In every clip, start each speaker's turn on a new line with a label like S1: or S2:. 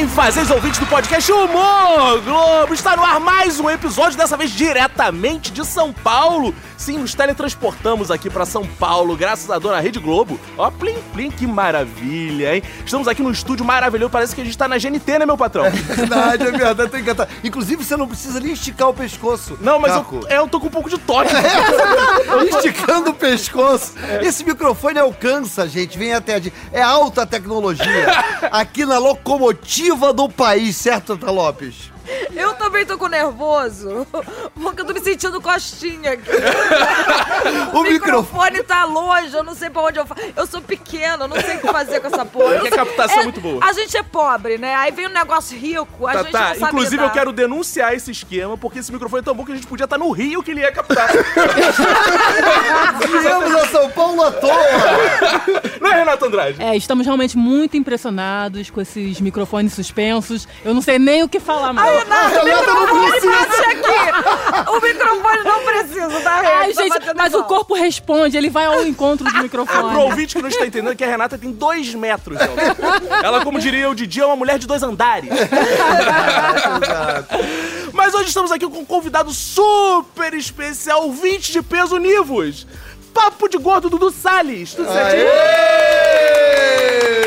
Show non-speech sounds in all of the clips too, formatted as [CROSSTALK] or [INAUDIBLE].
S1: bem, fazeres ouvintes do podcast Humor Globo? Está no ar mais um episódio, dessa vez diretamente de São Paulo. Sim, nos teletransportamos aqui para São Paulo, graças à dona Rede Globo. Ó, plim, plim, que maravilha, hein? Estamos aqui no estúdio maravilhoso, parece que a gente tá na GNT, né, meu patrão?
S2: É verdade, é verdade, tô encantado. Inclusive, você não precisa nem esticar o pescoço.
S1: Não, mas
S2: Caco.
S1: eu, é, eu tô com um pouco de toque. [LAUGHS]
S2: Esticando o pescoço. Esse microfone alcança, gente, vem até. É alta tecnologia. [LAUGHS] Aqui na locomotiva do país, certo, Tata Lopes? [LAUGHS]
S3: Eu também tô com nervoso, porque eu tô me sentindo costinha aqui. [LAUGHS]
S2: O
S3: O
S2: microfone.
S3: microfone tá longe, eu não sei pra onde eu faço. Eu sou pequena, eu não sei o que fazer com essa porra.
S1: Porque a captação é muito boa.
S3: A gente é pobre, né? Aí vem um negócio rico, a
S1: Tá,
S3: gente
S1: tá.
S3: não sabe
S1: Inclusive,
S3: lidar.
S1: eu quero denunciar esse esquema, porque esse microfone é tão bom que a gente podia estar no Rio que ele ia captar. [LAUGHS]
S2: Viemos a São Paulo à toa.
S1: Não é, Renato Andrade?
S4: É, estamos realmente muito impressionados com esses microfones suspensos. Eu não sei nem o que falar mais.
S3: Ai, Renato, o microfone bate aqui. O microfone não precisa, tá?
S4: Ai,
S3: Rede? Tá
S4: gente, mas o corpo responde, ele vai ao encontro do [LAUGHS]
S1: É, pro
S4: microfone.
S1: ouvinte que não está entendendo que a Renata tem dois metros. Ela, como diria o Didi, é uma mulher de dois andares. [LAUGHS] Mas hoje estamos aqui com um convidado super especial, 20 de peso Nivos. Papo de gordo Dudu Salles. Tudo certinho?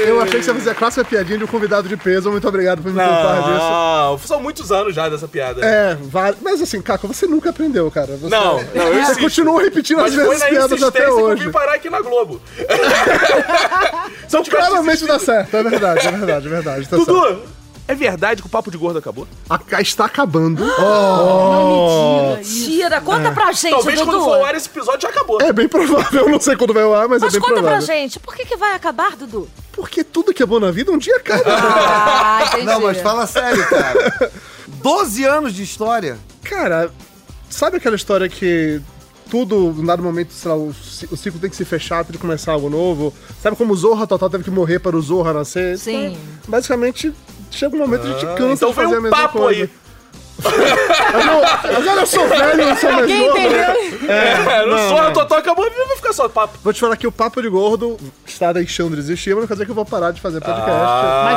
S5: Eu achei que você ia fazer a clássica piadinha de um convidado de peso. Muito obrigado por me culpar disso.
S1: Não, são muitos anos já dessa piada.
S5: É, vale. Mas assim, Caco, você nunca aprendeu, cara. Você,
S1: Não, não, eu
S5: Você
S1: insisto.
S5: continua repetindo
S1: Mas
S5: as
S1: foi
S5: mesmas
S1: na
S5: piadas
S1: insistência
S5: até
S1: que eu
S5: hoje.
S1: vim parar aqui na Globo. [LAUGHS] [LAUGHS] São
S5: Claramente dá certo, é verdade, é verdade, é verdade. Tá certo.
S1: Dudu, é verdade que o papo de gordo acabou?
S5: A- está acabando.
S4: Não me isso.
S3: Tira, conta pra gente,
S1: Talvez
S3: Dudu.
S1: quando for ao ar esse episódio já acabou.
S5: É bem provável, não sei quando vai ao ar, mas,
S3: Mas
S5: é bem
S3: conta pra
S5: provável.
S3: gente, por que, que vai acabar, Dudu?
S5: Porque tudo que é bom na vida um dia acaba.
S3: Ah, entendi.
S2: Não, mas fala sério, cara. [LAUGHS] 12 anos de história.
S5: Cara, sabe aquela história que tudo, em dado momento, sei lá, o ciclo tem que se fechar, tem que começar algo novo? Sabe como o Zorra Total teve que morrer para o Zorra nascer?
S3: Sim.
S5: Então, basicamente, chega um momento de a gente cansa
S1: Então
S5: de
S1: foi
S5: fazer a
S1: um
S5: mesma
S1: papo
S5: coisa.
S1: aí.
S5: Mas, não, mas olha, eu sou velho, eu sou mais
S4: Quem
S5: novo.
S4: entendeu?
S1: É, no
S5: não, não.
S1: Total acabou, não vai ficar só papo.
S5: Vou te falar que o Papo de Gordo está deixando de existir, mas não quer dizer que eu vou parar de fazer podcast.
S4: Mas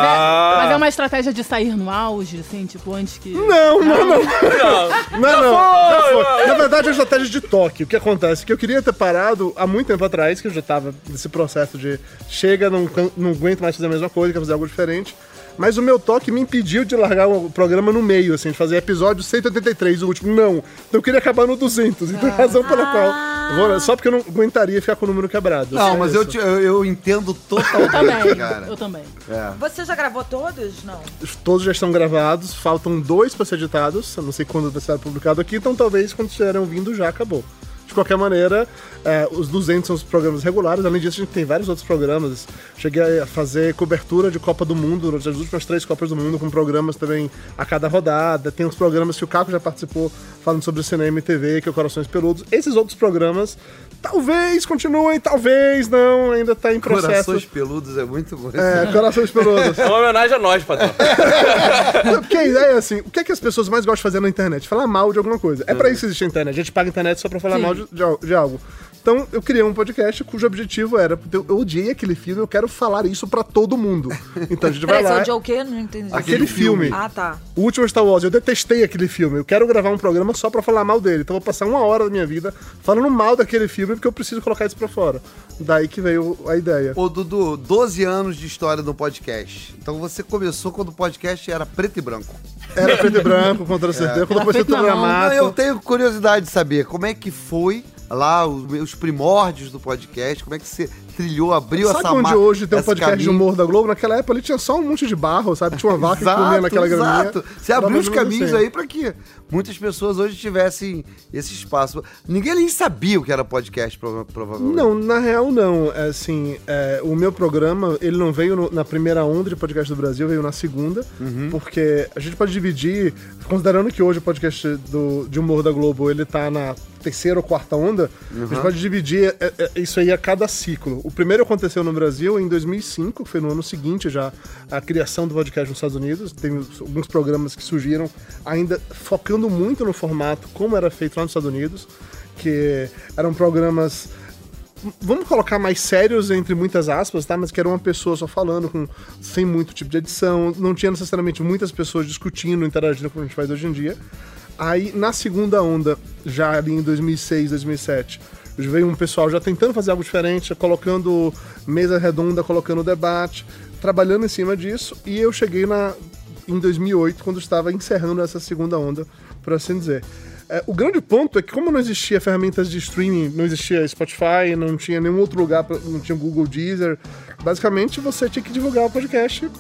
S4: é,
S1: Ah.
S4: mas é uma estratégia de sair no auge, assim, tipo, antes que.
S5: Não, não, não.
S1: Não,
S5: Não, não.
S1: não.
S5: Na verdade, é uma estratégia de toque. O que acontece? Que eu queria ter parado há muito tempo atrás, que eu já tava nesse processo de chega, não, não aguento mais fazer a mesma coisa, quero fazer algo diferente. Mas o meu toque me impediu de largar o programa no meio, assim, de fazer episódio 183, o último. Não. Então eu queria acabar no 200. Então é a razão pela qual. vou- só porque eu não aguentaria ficar com o número quebrado.
S2: Não,
S5: Só
S2: mas
S5: isso.
S2: eu, te- eu, eu entendo
S4: Eu
S2: totalmente,
S4: também.
S2: cara.
S4: Eu também.
S2: É.
S3: Você já gravou todos? Não.
S5: Todos já estão gravados, faltam dois para ser editados. Eu não sei quando vai ser publicado aqui, então talvez quando estiverem ouvindo já acabou. Qualquer maneira, é, os 200 são os programas regulares. Além disso, a gente tem vários outros programas. Cheguei a fazer cobertura de Copa do Mundo durante as últimas três Copas do Mundo, com programas também a cada rodada. Tem uns programas que o Caco já participou falando sobre cinema e TV, que é o Corações Peludos. Esses outros programas talvez continuem, talvez não, ainda está em processo.
S2: Corações peludos é muito bom.
S5: É, Corações Peludos.
S1: É uma homenagem a nós, patrão. [LAUGHS]
S5: Não, Porque a ideia é assim, o que é que as pessoas mais gostam de fazer na internet? Falar mal de alguma coisa. É pra isso que existe a internet. A gente paga a internet só pra falar
S4: Sim.
S5: mal de, de de algo. Então, eu criei um podcast cujo objetivo era, eu, eu odiei aquele filme, eu quero falar isso pra todo mundo. Então a gente vai
S3: você
S5: lá.
S3: odiou o quê? Não entendi.
S5: Aquele filme.
S3: Ah, tá.
S5: O último Star Wars, eu detestei aquele filme. Eu quero gravar um programa só pra falar mal dele. Então eu vou passar uma hora da minha vida falando mal daquele filme porque eu preciso colocar isso pra fora. Daí que veio a ideia.
S2: Ô, Dudu, 12 anos de história no podcast. Então você começou quando o podcast era preto e branco.
S5: Era preto e branco, com toda [LAUGHS] certeza. Quando eu
S4: Era
S5: comecei a
S4: feito na mão.
S5: programar.
S2: Não, eu tenho curiosidade de saber como é que foi lá os, os primórdios do podcast, como é que você trilhou, abriu
S5: Sabe
S2: essa
S5: onde
S2: ma-
S5: hoje tem um podcast de
S2: caminho?
S5: humor da Globo? Naquela época ali tinha só um monte de barro, sabe? Tinha uma vaca que comia naquela graminha.
S2: exato. Você abriu os caminhos
S5: assim.
S2: aí pra que muitas pessoas hoje tivessem esse espaço. Ninguém nem sabia o que era podcast, prova- provavelmente.
S5: Não, na real não. É, Assim, é, o meu programa, ele não veio no- na primeira onda de podcast do Brasil, veio na segunda,
S2: Uhum.
S5: porque a gente pode dividir, considerando que hoje o podcast do, de humor da Globo, ele tá na terceira ou quarta onda, a
S2: Uhum.
S5: gente pode dividir é, é, isso aí a cada ciclo. O primeiro aconteceu no Brasil em 2005, que foi no ano seguinte já a criação do podcast nos Estados Unidos. Tem alguns programas que surgiram ainda focando muito no formato como era feito lá nos Estados Unidos, que eram programas vamos colocar mais sérios entre muitas aspas, tá? Mas que era uma pessoa só falando, com, sem muito tipo de edição, não tinha necessariamente muitas pessoas discutindo, interagindo como a gente faz hoje em dia. Aí, na segunda onda, já ali em 2006, 2007, veio um pessoal já tentando fazer algo diferente, colocando mesa redonda, colocando debate, trabalhando em cima disso, e eu cheguei na, em 2008, quando estava encerrando essa segunda onda, por assim dizer. É, o grande ponto é que como não existia ferramentas de streaming, não existia Spotify, não tinha nenhum outro lugar, pra- não tinha Google Deezer, basicamente você tinha que divulgar o podcast,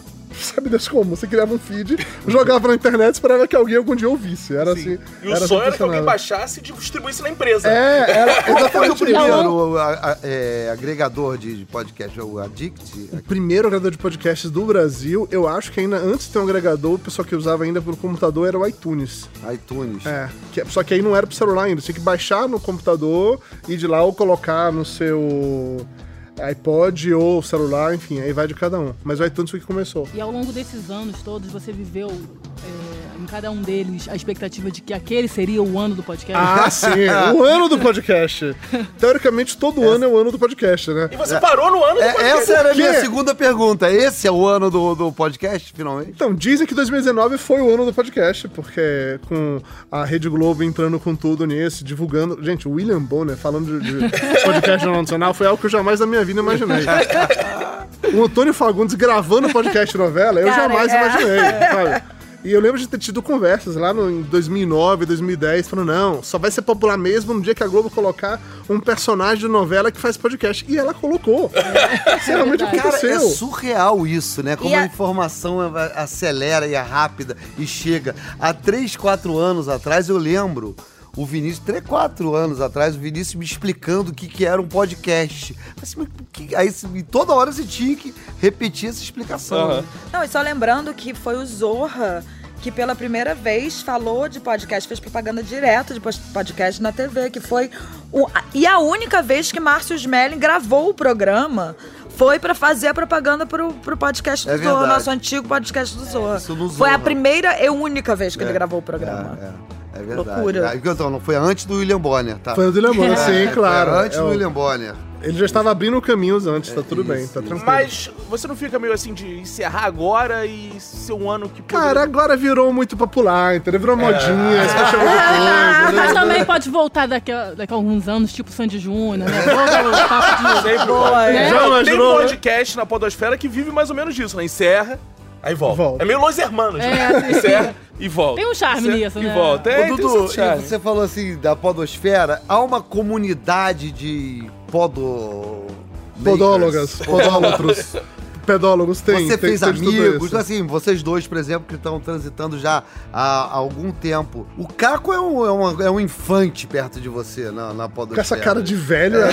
S5: sabe Deus como? Você criava um feed, jogava na internet, esperava que alguém algum dia ouvisse. Era assim.
S1: E o
S5: era
S1: sonho
S5: assim
S1: era que alguém baixasse e distribuísse na empresa.
S5: É, era [LAUGHS]
S2: o
S5: exatamente isso.
S2: primeiro a- a- é, agregador de, de podcast? O Addict?
S5: O primeiro agregador de podcasts do Brasil, eu acho que ainda antes de ter um agregador, o pessoal que usava ainda pelo computador era o iTunes.
S2: iTunes.
S5: É, que- só que aí não era pro celular ainda, você tinha que baixar no computador e de lá ou colocar no seu iPod ou celular, enfim, aí vai de cada um. Mas o iTunes foi que começou.
S4: E ao longo desses anos todos, você viveu em cada um deles a expectativa de que aquele seria o ano do podcast?
S5: Ah, [LAUGHS] sim, o ano do podcast. Teoricamente, todo ano é o ano do podcast, né?
S1: E você parou no ano do
S2: É,
S1: podcast.
S2: essa era a minha segunda pergunta. Esse é o ano do, do podcast, finalmente?
S5: Então, dizem que 2019 foi o ano do podcast, porque com a Rede Globo entrando com tudo nisso, divulgando. Gente, o William Bonner falando de, de [LAUGHS] podcast no nacional foi algo que eu jamais na minha vida imaginei. [LAUGHS] o Antônio Fagundes gravando podcast novela, eu
S3: Cara,
S5: jamais
S3: é.
S5: imaginei, sabe? E eu lembro de ter tido conversas lá no, em 2009, 2010, falando, não, só vai ser popular mesmo no dia que a Globo colocar um personagem de novela que faz podcast. E ela colocou. Isso realmente.
S2: Cara,
S5: aconteceu.
S2: é surreal isso, né? Como a...
S3: a-
S2: informação é- acelera e é rápida e chega. Há 3, 4 anos atrás, eu lembro o Vinícius, 3, 4 anos atrás, o Vinícius me explicando o que, que era um podcast. Assim, mas que- aí toda hora você tinha que repetir essa explicação.
S1: Aham.
S2: né?
S3: Não, e só lembrando que foi o Zorra que pela primeira vez falou de podcast, fez propaganda direto de podcast na TV, que foi o, e a única vez que Márcio Smelling gravou o programa foi pra fazer a propaganda pro, pro podcast do
S2: É verdade.
S3: nosso antigo podcast do Zorra.
S2: isso no
S3: Foi a primeira e única vez que ele
S2: É,
S3: gravou o programa.
S2: É, é, é verdade.
S3: Loucura.
S2: Ah, Então, não foi antes do William Bonner, tá?
S5: Foi o William Bonner, sim,
S2: É,
S5: claro.
S2: Foi antes
S5: É
S2: do
S5: o-
S2: William Bonner.
S5: Ele já estava abrindo caminhos antes, tá tudo bem,
S2: isso,
S5: tá
S2: isso.
S5: tranquilo.
S1: Mas você não fica meio assim de encerrar agora e ser um ano que...
S5: Cara, agora virou muito popular, entendeu? Virou modinha,
S2: É.
S5: isso vai chamar de coisa.
S4: Mas
S5: né?
S4: também pode voltar daqui a, daqui a alguns anos, tipo Sandy Júnior, né? Volta o papo de...
S1: Sempre
S3: Boa,
S1: vai.
S3: é.
S5: Já
S1: Não, tem
S5: imaginou, né?
S1: podcast na podosfera que vive mais ou menos disso, né? Encerra, aí volta.
S5: Volta.
S1: É meio Los Hermanos,
S4: É,
S1: né?
S4: assim.
S1: Encerra e volta.
S4: Tem um charme
S1: Encerra
S4: nisso,
S1: e
S4: né?
S1: volta.
S2: Ô,
S1: É, tem um
S2: Dudu,
S1: certo
S2: e
S1: charme.
S2: você falou assim da podosfera, há uma comunidade de podo...
S5: Podólogas, podólatros, [LAUGHS] pedólogos tem.
S2: Você
S5: tem,
S2: fez
S5: tem
S2: amigos, assim, vocês dois, por exemplo, que estão transitando já há, há algum tempo. O Caco é um, é, um, é um infante perto de você na, na podosfera.
S5: Com essa cara de velho, é,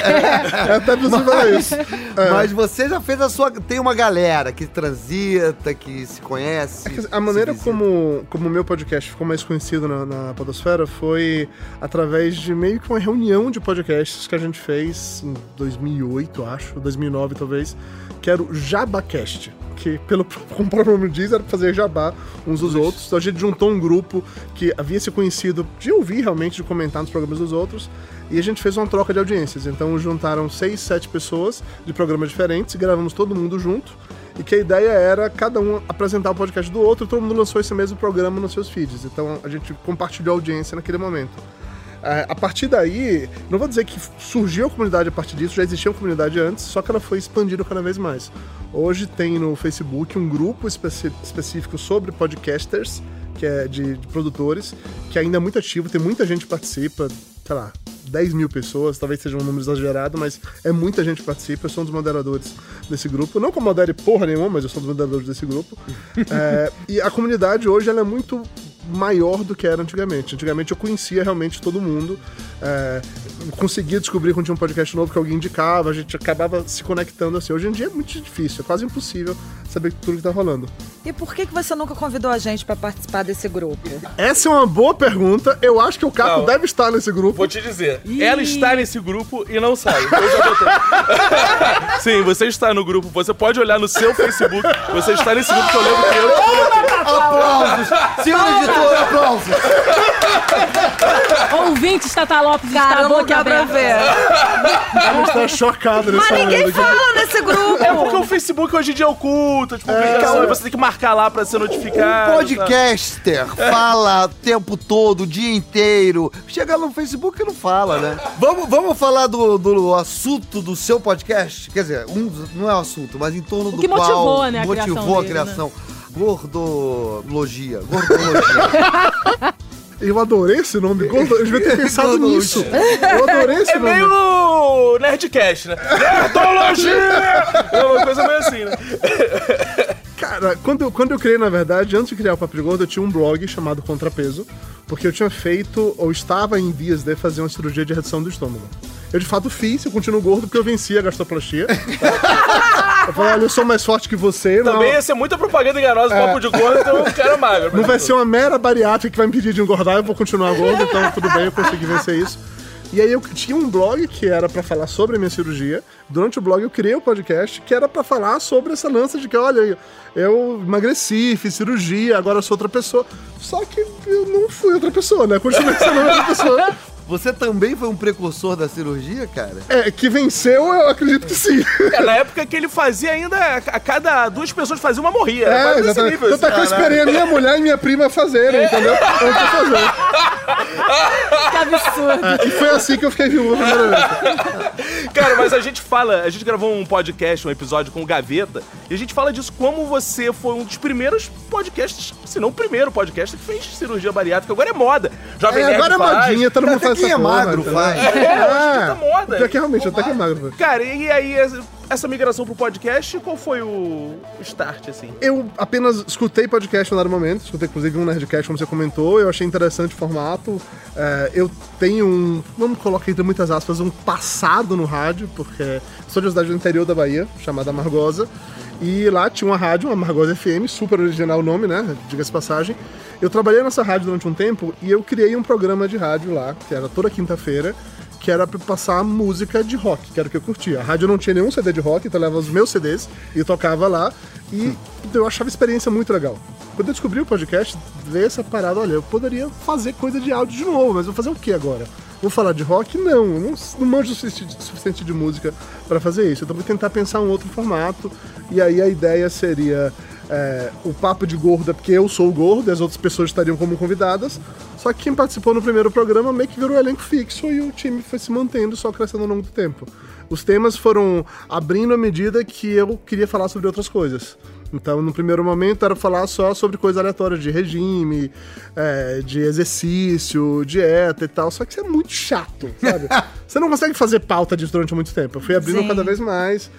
S5: é até possível falar isso. É.
S2: Mas você já fez a sua... Tem uma galera que transita, que se conhece.
S5: É que a maneira como, como o meu podcast ficou mais conhecido na, na Podosfera foi através de meio que uma reunião de podcasts que a gente fez em 2008, acho, 2009 talvez, que era o JabaCast. Que, pelo, [LAUGHS] como o próprio nome diz, era pra fazer jabá uns dos outros. Então a gente juntou um grupo que havia se conhecido de ouvir realmente, de comentar nos programas dos outros. E a gente fez uma troca de audiências. Então juntaram seis, sete pessoas de programas diferentes, gravamos todo mundo junto. E que a ideia era cada um apresentar o podcast do outro, todo mundo lançou esse mesmo programa nos seus feeds. Então a gente compartilhou a audiência naquele momento. É, A partir daí, não vou dizer que surgiu a comunidade a partir disso, já existia uma comunidade antes, só que ela foi expandindo cada vez mais. Hoje tem no Facebook um grupo específico sobre podcasters, que é de, de produtores, que ainda é muito ativo, tem muita gente que participa, sei lá, 10 mil pessoas, talvez seja um número exagerado, mas é muita gente que participa, eu sou um dos moderadores desse grupo. Não que eu modere porra nenhuma, mas eu sou um dos moderadores desse grupo. [LAUGHS] É, e a comunidade hoje ela é muito maior do que era antigamente. Antigamente eu conhecia realmente todo mundo, é, conseguia descobrir quando tinha um podcast novo que alguém indicava, a gente acabava se conectando assim. Hoje em dia é muito difícil, é quase impossível saber tudo que tá rolando.
S3: E por que, que você nunca convidou a gente pra participar desse grupo?
S5: Essa é uma boa pergunta, eu acho que o Caco
S1: Não.
S5: deve estar nesse grupo.
S1: Vou te dizer,
S4: Ih.
S1: ela está nesse grupo e não sai. Eu já botei. [LAUGHS] Sim, você está no grupo, você pode olhar no seu Facebook, você está nesse grupo que eu lembro que eu.
S2: Aplausos! Senhor editor, aplausos!
S4: Ouvinte Tata Lopes
S3: Cara,
S4: está boca aberta.
S3: ver.
S5: Ela está chocada nesse
S3: Mas ninguém fala nesse grupo.
S1: É porque o Facebook hoje em dia oculta as publicações, você tem que marcar lá pra ser notificado.
S2: Um podcaster fala o tempo todo, o dia inteiro. Chega no Facebook e não fala, né? Vamos, vamos falar do, do assunto do seu podcast? Quer dizer, um, não é o assunto, mas em torno do
S4: que
S2: qual
S4: motivou, né, a
S2: motivou
S4: criação
S2: a
S4: dele,
S2: criação. Gordologia. Gordologia.
S5: Eu adorei esse nome, Gordo. Eu devia ter pensado nisso. Eu adorei esse
S1: É
S5: nome.
S1: meio no Nerdcast, né? Nerdologia! É uma coisa meio assim, né?
S5: Cara, quando eu, quando eu criei, na verdade, antes de criar o Papo de Gordo, eu tinha um blog chamado Contrapeso, porque eu tinha feito, ou estava em vias de fazer uma cirurgia de redução do estômago. Eu de fato fiz, eu continuo gordo porque eu venci a gastroplastia. [LAUGHS] eu falei, olha, eu sou mais forte que você, não,
S1: Também ia ser muita propaganda enganosa, papo de gordo, então o cara é magro.
S5: não vai ser uma mera bariátrica que vai me impedir de engordar, eu vou continuar gordo, então tudo bem, eu consegui vencer isso. E aí eu tinha um blog que era pra falar sobre a minha cirurgia. Durante o blog eu criei o podcast que era pra falar sobre essa lança de que, olha, eu emagreci, fiz cirurgia, agora eu sou outra pessoa. Só que eu não fui outra pessoa, né? Continuei sendo a mesma pessoa.
S2: Você também foi um precursor da cirurgia, cara?
S5: É, que venceu, eu acredito que sim.
S1: É, na época que ele fazia ainda, a cada duas pessoas fazia uma morria.
S5: É, exatamente.
S1: nível,
S5: Tanto é que eu
S1: assim.
S5: esperei a minha mulher e minha prima fazerem, entendeu? Eu tô fazendo.
S4: Que absurdo.
S5: E foi assim que eu fiquei viúva a primeira vez.
S1: Cara, mas a gente fala, a gente gravou um podcast, um episódio com o Gaveta, e a gente fala disso como você foi um dos primeiros podcasts, se não o primeiro podcast que fez cirurgia bariátrica. Agora é moda. Jovem
S5: É,
S1: Nerd
S5: agora é
S1: faz.
S5: modinha, todo mundo faz
S2: quem
S5: essa
S2: é magro
S5: entendeu?
S2: faz.
S1: É, dia tá moda.
S5: Pior que realmente, até que é magro.
S1: Cara, e aí, essa- migração pro podcast, qual foi o o start, assim?
S5: Eu apenas escutei podcast no dado momento, escutei inclusive um Nerdcast, como você comentou, eu achei interessante o formato. É, eu tenho um, vamos colocar entre muitas aspas, um passado no rádio, porque sou de uma cidade do interior da Bahia, chamada Amargosa, e lá tinha uma rádio, uma Amargosa FM, super original o nome, né? Diga-se passagem. Eu trabalhei nessa rádio durante um tempo e eu criei um programa de rádio lá, que era toda quinta-feira, que era pra passar música de rock, que era o que eu curtia. A rádio não tinha nenhum CD de rock, então eu levava os meus CDs e tocava lá. E eu achava a experiência muito legal. Quando eu descobri o podcast, veio essa parada, olha, eu poderia fazer coisa de áudio de novo, mas vou fazer o que agora? Vou falar de rock? Não, eu não, não manjo o sufici- suficiente de música para fazer isso. Então vou tentar pensar um outro formato. E aí a ideia seria é, o papo de gorda, porque eu sou o gordo, as outras pessoas estariam como convidadas. Só que quem participou no primeiro programa meio que virou um elenco fixo e o time foi se mantendo, só crescendo ao longo do tempo. Os temas foram abrindo à medida que eu queria falar sobre outras coisas. Então, no primeiro momento, era falar só sobre coisas aleatórias de regime, é, de exercício, dieta e tal. Só que isso é muito chato, sabe? [LAUGHS] Você não consegue fazer pauta disso durante muito tempo. Eu fui abrindo
S3: Sim.
S5: cada vez mais.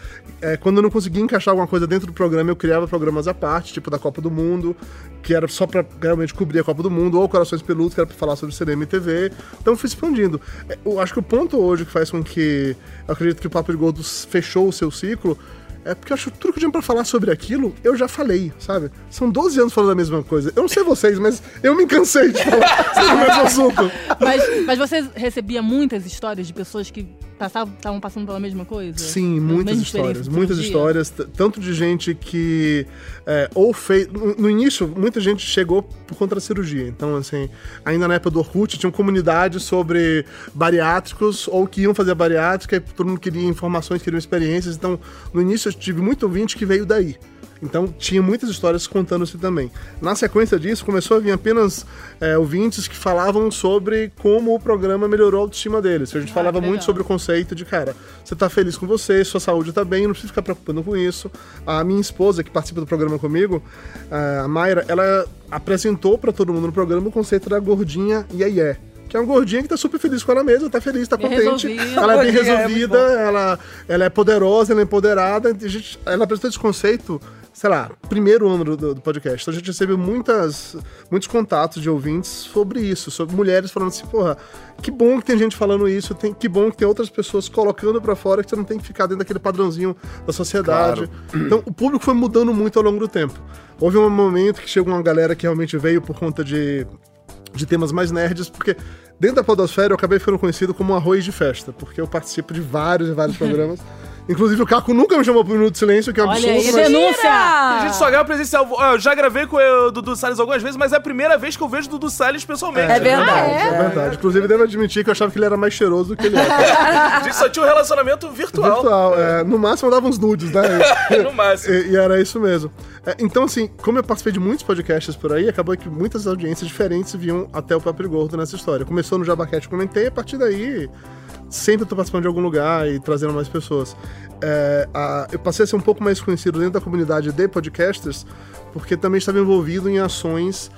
S5: É, quando eu não conseguia encaixar alguma coisa dentro do programa, eu criava programas à parte, tipo da Copa do Mundo, que era só pra realmente cobrir a Copa do Mundo, ou Corações Peludos, que era pra falar sobre cinema e TV. Então eu fui expandindo. É, Eu acho que o ponto hoje que faz com que eu acredito que o Papo de Gordo fechou o seu ciclo é porque eu acho tudo que eu tinha pra falar sobre aquilo, eu já falei, sabe? São 12 anos falando a mesma coisa. Eu não sei vocês, mas eu me cansei de falar sobre o mesmo assunto.
S4: Mas, mas você recebia muitas histórias de pessoas que estavam passando pela mesma coisa?
S5: Sim, muitas histórias, muitas histórias, tanto de gente que é, ou fez. No, no início, muita gente chegou por conta da cirurgia. Então, assim, ainda na época do Orkut, tinham comunidades sobre bariátricos ou que iam fazer bariátrica e todo mundo queria informações, queria experiências. Então, no início, eu tive muito ouvinte que veio daí. Então tinha muitas histórias contando-se também. Na sequência disso, começou a vir apenas é, ouvintes que falavam sobre como o programa melhorou a autoestima deles. A gente falava
S4: que
S5: muito sobre o conceito de, cara, você tá feliz com você, sua saúde tá bem, não precisa ficar preocupando com isso. A minha esposa, que participa do programa comigo, a Mayra, ela apresentou pra todo mundo no programa o conceito da gordinha iê que é uma gordinha que tá super feliz com ela mesma, tá feliz, tá
S4: Bem
S5: contente.
S4: resolvida.
S5: Ela é bem
S3: é
S5: resolvida, ela, ela é poderosa, ela é empoderada. A gente, ela apresentou esse conceito, sei lá, primeiro ano do, do- podcast. Então a gente recebeu muitas, muitos contatos de ouvintes sobre isso, sobre mulheres falando assim, porra, que bom que tem gente falando isso, tem, que bom que tem outras pessoas colocando pra fora que você não tem que ficar dentro daquele padrãozinho da sociedade. Então o público foi mudando muito ao longo do tempo. Houve um momento que chegou uma galera que realmente veio por conta de de temas mais nerds, porque dentro da Podosfera eu acabei ficando conhecido como um arroz de festa, porque eu participo de vários e vários [LAUGHS] programas. Inclusive, o Caco nunca me chamou pro Minuto de Silêncio, que é um
S4: Olha
S5: absurdo.
S4: aí,
S5: mas-
S4: denúncia!
S1: A gente só grava presencial. Eu já gravei com o Dudu Salles algumas vezes, mas é a primeira vez que eu vejo o Dudu Salles pessoalmente.
S3: É verdade.
S5: É verdade. Inclusive, devo admitir que eu achava que ele era mais cheiroso do que ele era.
S1: A gente só tinha um relacionamento virtual.
S5: Virtual. é, no máximo, eu dava uns nudes, né? [LAUGHS]
S1: No máximo.
S5: E, e era isso mesmo. É, então, assim, como eu participei de muitos podcasts por aí, acabou que muitas audiências diferentes vinham até o Papo Gordo nessa história. Começou no Jabaquete, comentei, a partir daí sempre tô participando de algum lugar e trazendo mais pessoas. É, a- eu passei a ser um pouco mais conhecido dentro da comunidade de podcasters, porque também estava envolvido em ações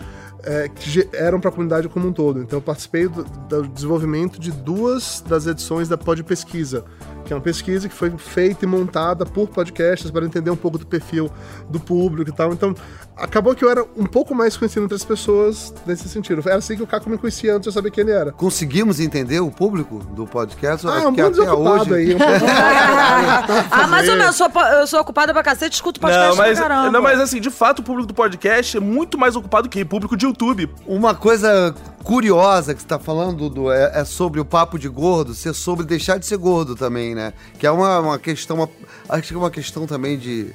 S5: é, que eram para a comunidade como um todo. Então, eu participei do, do desenvolvimento de duas das edições da Pod Pesquisa, que é uma pesquisa que foi feita e montada por podcasters para entender um pouco do perfil do público e tal. Então, acabou que eu era um pouco mais conhecido entre as pessoas nesse sentido. Era assim que o Caco me conhecia antes de eu saber quem ele era.
S2: Conseguimos entender o público do podcast?
S5: Ah,
S2: É
S5: um bom desocupado aí. Um pouco... [LAUGHS]
S3: ah, mais ou menos, eu sou, eu sou ocupada pra cacete, escuto podcast
S1: Não mas,
S3: pra caramba.
S1: não, mas assim, de fato, o público do podcast é muito mais ocupado que o público de YouTube.
S2: Uma coisa curiosa que você tá falando, Dudu, é, é sobre o papo de gordo, ser sobre deixar de ser gordo também, né? Que é uma, uma questão, uma- acho que é uma questão também de,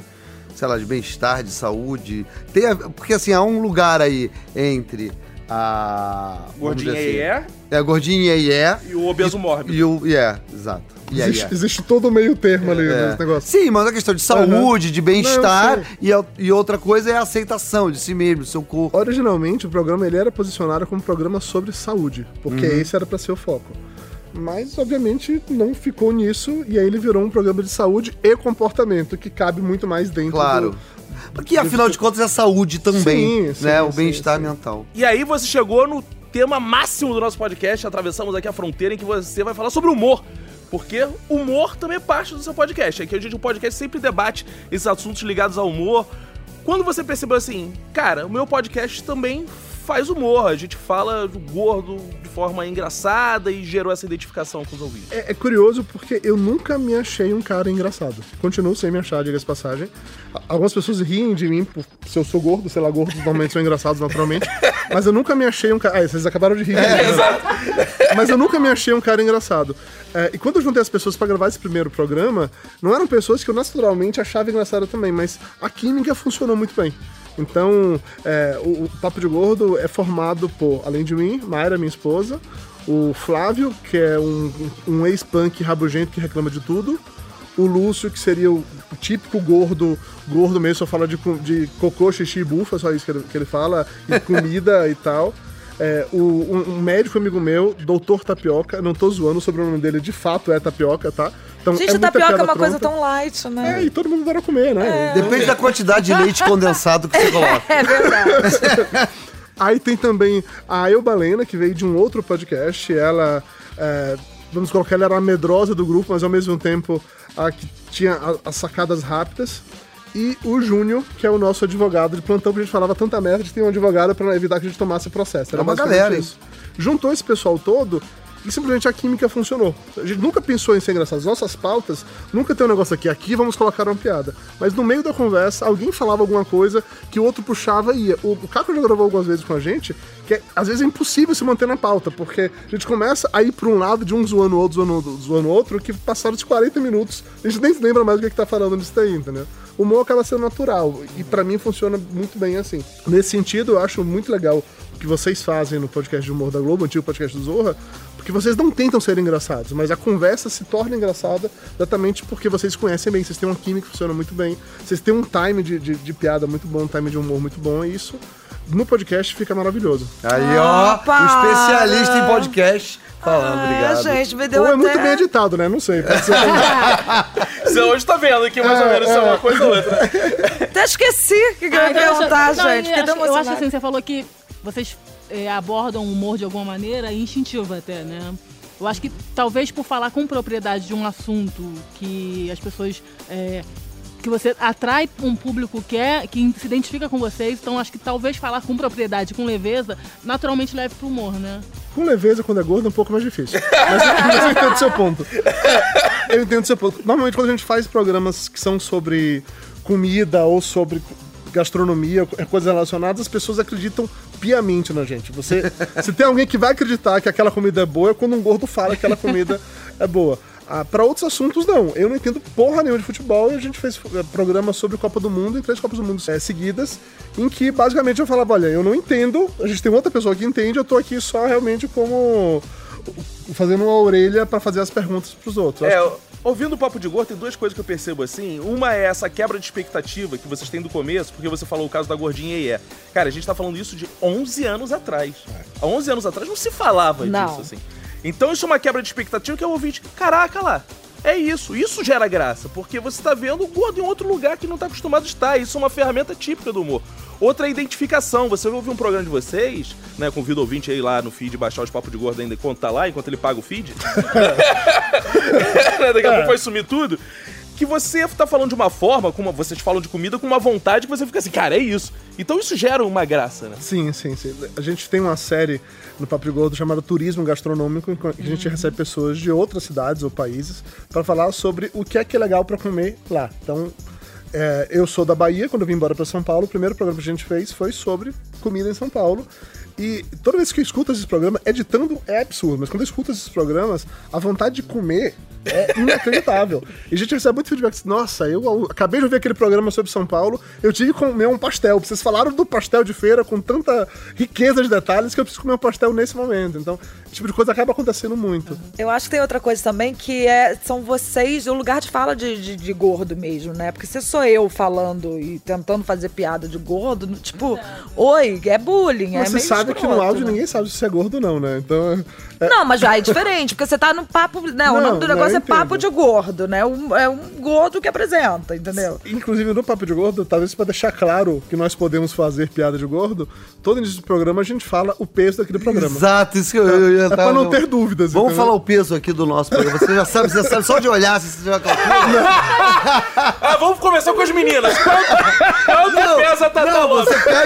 S2: sei lá, de bem-estar, de saúde. Tem porque assim, há um lugar aí entre a...
S1: Gordinha
S2: dizer assim,
S1: e é,
S2: É, a gordinha e é.
S1: e o obeso mórbido.
S2: E o... E é, exato. E aí
S5: Existe,
S2: é.
S5: existe todo o meio termo ali
S2: É.
S5: nesse negócio.
S2: Sim, mas é questão de saúde, de bem-estar, e, e outra coisa é a aceitação de si mesmo, do seu corpo.
S5: Originalmente, o programa ele era posicionado como um programa sobre saúde, porque
S2: Uhum.
S5: esse era para ser o foco. Mas, obviamente, não ficou nisso, e aí ele virou um programa de saúde e comportamento, que cabe muito mais dentro
S2: Claro. Porque afinal de contas é saúde também,
S5: Sim, sim,
S2: né? O bem-estar mental.
S1: E aí você chegou no tema máximo do nosso podcast, atravessamos aqui a fronteira em que você vai falar sobre humor. Porque humor também é parte do seu podcast. Aqui a gente, o podcast sempre debate esses assuntos ligados ao humor. Quando você percebeu assim, cara, o meu podcast também faz humor. A gente fala do gordo forma engraçada e gerou essa identificação com os ouvintes.
S5: É, é curioso porque eu nunca me achei um cara engraçado. Continuo sem me achar, diga-se de passagem. Algumas pessoas riem de mim por se eu sou gordo, sei lá, gordos normalmente são engraçados naturalmente. Mas eu nunca me achei um cara. Ah, vocês acabaram de rir. de mim, né? Mas eu nunca me achei um cara engraçado. É, e quando eu juntei as pessoas pra gravar esse primeiro programa, não eram pessoas que eu naturalmente achava engraçada também, mas a química funcionou muito bem. Então, é, o, o Papo de Gordo é formado por, além de mim, Mayra, minha esposa, o Flávio, que é um, um ex-punk rabugento que reclama de tudo, o Lúcio, que seria o, típico gordo, gordo mesmo, só fala de, de cocô, xixi e bufa, só isso que ele, que ele fala, e [LAUGHS] comida e tal. É, o, um, um médico amigo meu, doutor Tapioca, não tô zoando, o sobrenome dele de fato é Tapioca, tá? Então,
S3: Gente,
S5: é
S3: tapioca é uma coisa
S5: pronta.
S3: tão light, né?
S5: É, e todo mundo adora comer, né?
S2: Depende da quantidade de leite condensado que você [LAUGHS] coloca.
S3: É verdade. [LAUGHS]
S5: Aí tem também a Eu Balena, que veio de um outro podcast. Ela, é, vamos colocar, ela era a medrosa do grupo, mas ao mesmo tempo a que tinha as sacadas rápidas. E o Júnior, que é o nosso advogado de plantão, que a gente falava tanta merda de ter um advogado pra evitar que a gente tomasse processo. Era
S2: É uma galera,
S5: isso. Juntou esse pessoal todo e simplesmente a química funcionou. A gente nunca pensou em ser engraçado. As nossas pautas nunca tem um negócio aqui, aqui vamos colocar uma piada. Mas no meio da conversa, alguém falava alguma coisa que o outro puxava e ia. O, o Caco já gravou algumas vezes com a gente, que é- às vezes é impossível se manter na pauta, porque a gente começa a ir pra um lado de um zoando o outro, zoando zoando o outro, que passaram os 40 minutos, a gente nem se lembra mais do que, que tá falando nisso daí, entendeu? O humor acaba sendo natural, e pra mim funciona muito bem assim. Nesse sentido, eu acho muito legal o que vocês fazem no podcast de humor da Globo, antigo podcast do Zorra, porque vocês não tentam ser engraçados, mas a conversa se torna engraçada exatamente porque vocês conhecem bem, vocês têm uma química que funciona muito bem, vocês têm um time de, de, de piada muito bom, um time de humor muito bom, e isso no podcast fica maravilhoso.
S2: Aí, ó,
S3: para.
S2: um especialista em podcast falando,
S3: Ah,
S2: obrigado.
S3: gente, me deu
S5: Ou é
S3: até...
S5: muito bem editado, né? Não sei. Pode ser [LAUGHS]
S1: Você hoje tá vendo aqui mais ou menos se é uma coisa ou outra.
S3: Até esqueci que eu ia
S4: Ah, então eu
S3: perguntar, gente.
S4: eu acho- eu acho
S3: emocionada.
S4: assim, você falou que vocês é, abordam o humor de alguma maneira instintiva até, né? Eu acho que talvez por falar com propriedade de um assunto que as pessoas. é, que você atrai um público que, é, que se identifica com vocês, então acho que talvez falar com propriedade, com leveza, naturalmente leve pro humor, né?
S5: Com leveza, quando é gordo, é um pouco mais difícil. Mas, mas eu entendo o seu ponto. É, eu entendo o seu ponto. Normalmente, quando a gente faz programas que são sobre comida ou sobre gastronomia, é, coisas relacionadas, as pessoas acreditam piamente na gente. Você, [LAUGHS] se tem alguém que vai acreditar que aquela comida é boa, é quando um gordo fala que aquela comida é boa. Ah, pra outros assuntos, não. Eu não entendo porra nenhuma de futebol e a gente fez eh, programa sobre Copa do Mundo em três Copas do Mundo eh, seguidas, em que basicamente eu falava: olha, eu não entendo, a gente tem outra pessoa que entende, eu tô aqui só realmente como. Fazendo uma orelha pra fazer as perguntas pros outros. Eu
S1: É, ouvindo o Papo de Gordo, tem duas coisas que eu percebo assim. Uma é essa quebra de expectativa que vocês têm do começo, porque você falou o caso da gordinha e é. Cara, a gente tá falando isso de 11 anos atrás. Há 11 anos atrás não se falava
S3: Não.
S1: disso, assim. Então isso é uma quebra de expectativa que é o ouvinte, caraca lá, é isso, isso gera graça, porque você tá vendo o gordo em outro lugar que não tá acostumado a estar, isso é uma ferramenta típica do humor. Outra é a identificação, você vai ouvir um programa de vocês, né, convido o ouvinte aí lá no feed, baixar os papos de gordo ainda enquanto tá lá, enquanto ele paga o feed. [LAUGHS] Daqui a pouco vai sumir tudo. Que você tá falando de uma forma, como vocês falam de comida, com uma vontade que você fica assim, cara, é isso. Então isso gera uma graça, né?
S5: Sim, sim, sim. A gente tem uma série no Papo Gordo chamada Turismo Gastronômico, em que a gente recebe pessoas de outras cidades ou países para falar sobre o que é que é legal para comer lá. Então, é, eu sou da Bahia, quando eu vim embora para São Paulo, o primeiro programa que a gente fez foi sobre comida em São Paulo. E toda vez que eu escuto esses programas, editando é absurdo, mas quando eu escuto esses programas, a vontade de comer é inacreditável. e a gente recebe muito feedback. assim, Nossa, eu, acabei de ouvir aquele programa sobre São Paulo, eu tive que comer um pastel. Vocês falaram do pastel de feira com tanta riqueza de detalhes que eu preciso comer um pastel nesse momento. Então, esse tipo de coisa acaba acontecendo muito.
S3: Eu acho que tem outra coisa também que é, são vocês, o lugar de fala de, de, de gordo mesmo, né? Porque se sou eu falando e tentando fazer piada de gordo, tipo, oi, é bullying,
S5: Mas
S3: é
S5: você
S3: meio
S5: sabe que no áudio
S3: né?
S5: ninguém sabe se você é gordo ou não, né? Então. é-
S3: Não, mas já é diferente, porque você tá no papo. Né, o
S5: Não,
S3: nome do negócio é papo de gordo, né? Um- é um gordo que apresenta, entendeu?
S5: Inclusive, no Papo de Gordo, talvez para deixar claro que nós podemos fazer piada de gordo, todo início do programa a gente fala o peso daquele programa.
S2: Exato, isso que eu, eu ia
S5: É
S2: estar-
S5: pra não ter dúvidas.
S2: Vamos
S5: entendeu?
S2: falar o peso aqui do nosso programa. Você já sabe, você sabe só de olhar se você já [LAUGHS] calcula. [LAUGHS]
S1: Ah, vamos começar com as meninas. Quanto, quanto pesa a Tata
S2: não,